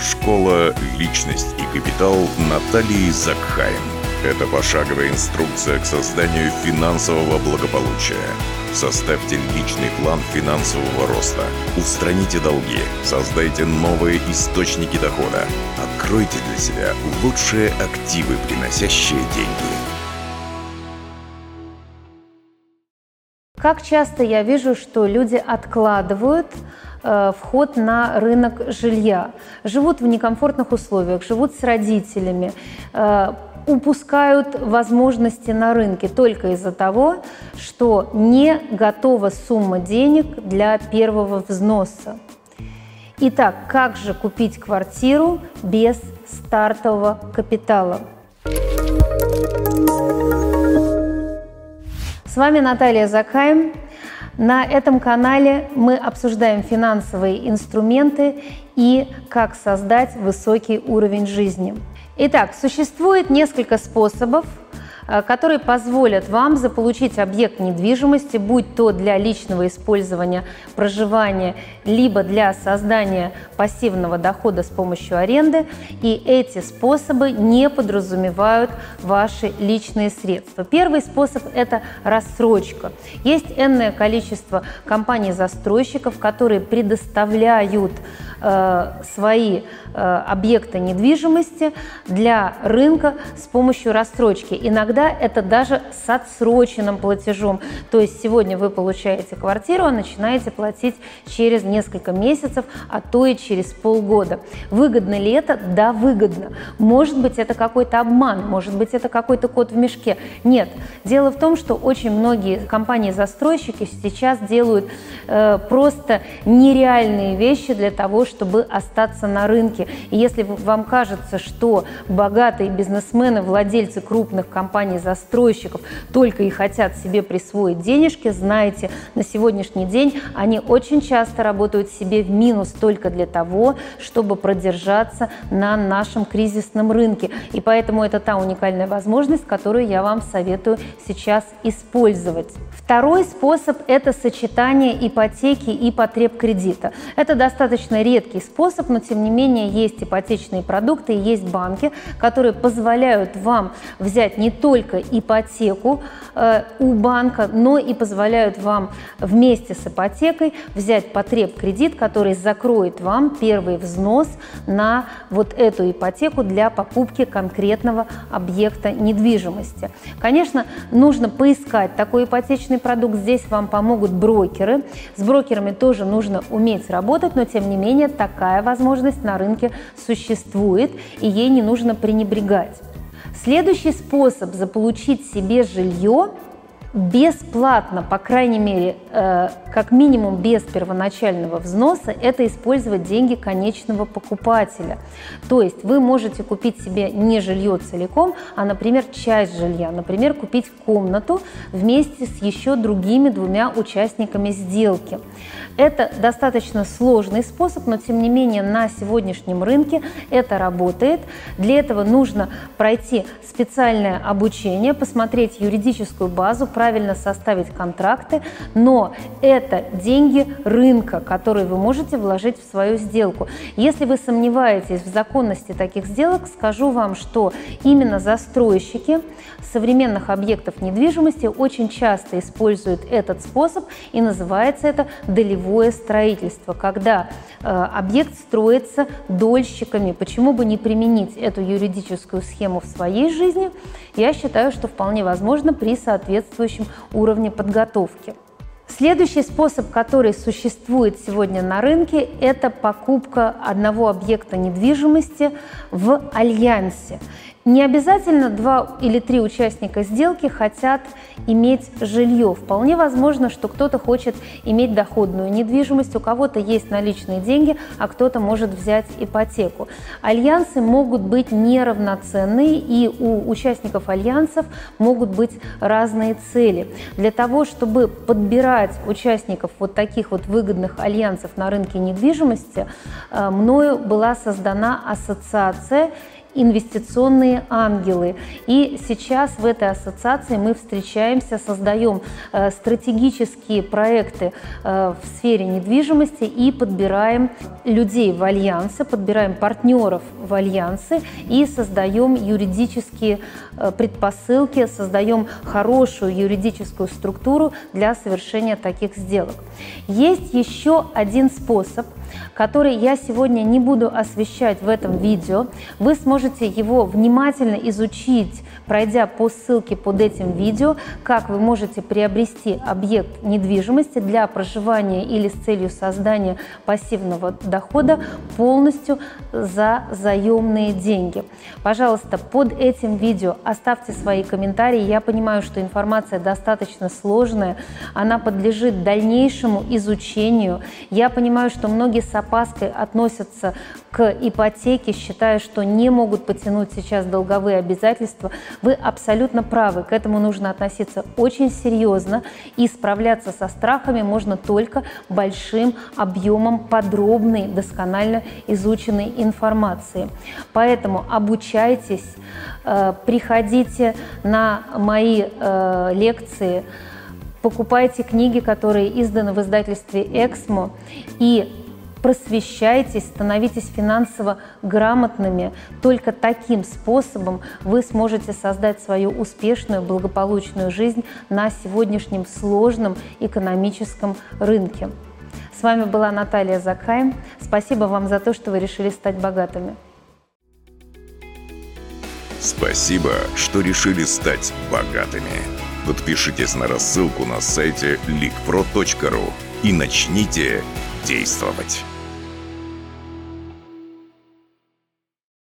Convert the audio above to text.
Школа «Личность и капитал» Натальи Закхайм. Это пошаговая инструкция к созданию финансового благополучия. Составьте личный план финансового роста. Устраните долги. Создайте новые источники дохода. Откройте для себя лучшие активы, приносящие деньги. Как часто я вижу, что люди откладывают э, вход на рынок жилья, живут в некомфортных условиях, живут с родителями, э, упускают возможности на рынке только из-за того, что не готова сумма денег для первого взноса. Итак, как же купить квартиру без стартового капитала? С вами Наталья Закаем. На этом канале мы обсуждаем финансовые инструменты и как создать высокий уровень жизни. Итак, существует несколько способов которые позволят вам заполучить объект недвижимости, будь то для личного использования, проживания, либо для создания пассивного дохода с помощью аренды. И эти способы не подразумевают ваши личные средства. Первый способ – это рассрочка. Есть энное количество компаний-застройщиков, которые предоставляют э, свои э, объекты недвижимости для рынка с помощью рассрочки. Иногда это даже с отсроченным платежом. То есть сегодня вы получаете квартиру, а начинаете платить через несколько месяцев, а то и через полгода. Выгодно ли это? Да, выгодно. Может быть, это какой-то обман, может быть, это какой-то код в мешке. Нет. Дело в том, что очень многие компании-застройщики сейчас делают э, просто нереальные вещи для того, чтобы остаться на рынке. И если вам кажется, что богатые бизнесмены, владельцы крупных компаний, застройщиков только и хотят себе присвоить денежки, знаете, на сегодняшний день они очень часто работают себе в минус только для того, чтобы продержаться на нашем кризисном рынке. И поэтому это та уникальная возможность, которую я вам советую сейчас использовать. Второй способ – это сочетание ипотеки и потреб кредита. Это достаточно редкий способ, но тем не менее есть ипотечные продукты есть банки, которые позволяют вам взять не только ипотеку э, у банка, но и позволяют вам вместе с ипотекой взять потреб кредит, который закроет вам первый взнос на вот эту ипотеку для покупки конкретного объекта недвижимости. Конечно, нужно поискать такой ипотечный продукт. Здесь вам помогут брокеры. С брокерами тоже нужно уметь работать, но тем не менее такая возможность на рынке существует, и ей не нужно пренебрегать. Следующий способ заполучить себе жилье бесплатно, по крайней мере, э, как минимум без первоначального взноса, это использовать деньги конечного покупателя. То есть вы можете купить себе не жилье целиком, а, например, часть жилья, например, купить комнату вместе с еще другими двумя участниками сделки. Это достаточно сложный способ, но тем не менее на сегодняшнем рынке это работает. Для этого нужно пройти специальное обучение, посмотреть юридическую базу, правильно составить контракты, но это деньги рынка, которые вы можете вложить в свою сделку. Если вы сомневаетесь в законности таких сделок, скажу вам, что именно застройщики современных объектов недвижимости очень часто используют этот способ и называется это долевое строительство, когда э, объект строится дольщиками. Почему бы не применить эту юридическую схему в своей жизни? Я считаю, что вполне возможно при соответствующем уровне подготовки. Следующий способ, который существует сегодня на рынке, это покупка одного объекта недвижимости в альянсе. Не обязательно два или три участника сделки хотят иметь жилье. Вполне возможно, что кто-то хочет иметь доходную недвижимость, у кого-то есть наличные деньги, а кто-то может взять ипотеку. Альянсы могут быть неравноценные, и у участников альянсов могут быть разные цели. Для того, чтобы подбирать участников вот таких вот выгодных альянсов на рынке недвижимости, э, мною была создана ассоциация инвестиционные ангелы. И сейчас в этой ассоциации мы встречаемся, создаем э, стратегические проекты э, в сфере недвижимости и подбираем людей в альянсы, подбираем партнеров в альянсы и создаем юридические э, предпосылки, создаем хорошую юридическую структуру для совершения таких сделок. Есть еще один способ, который я сегодня не буду освещать в этом видео. Вы сможете его внимательно изучить, пройдя по ссылке под этим видео, как вы можете приобрести объект недвижимости для проживания или с целью создания пассивного дохода полностью за заемные деньги. Пожалуйста, под этим видео оставьте свои комментарии. Я понимаю, что информация достаточно сложная, она подлежит дальнейшему изучению. Я понимаю, что многие с опаской относятся к ипотеке, считая, что не могут потянуть сейчас долговые обязательства. Вы абсолютно правы, к этому нужно относиться очень серьезно и справляться со страхами можно только большим объемом подробной, досконально изученной информации. Поэтому обучайтесь, э, приходите на мои э, лекции, покупайте книги, которые изданы в издательстве «Эксмо», и просвещайтесь, становитесь финансово грамотными. Только таким способом вы сможете создать свою успешную, благополучную жизнь на сегодняшнем сложном экономическом рынке. С вами была Наталья Закхайм. Спасибо вам за то, что вы решили стать богатыми. Спасибо, что решили стать богатыми. Подпишитесь на рассылку на сайте leakpro.ru и начните действовать.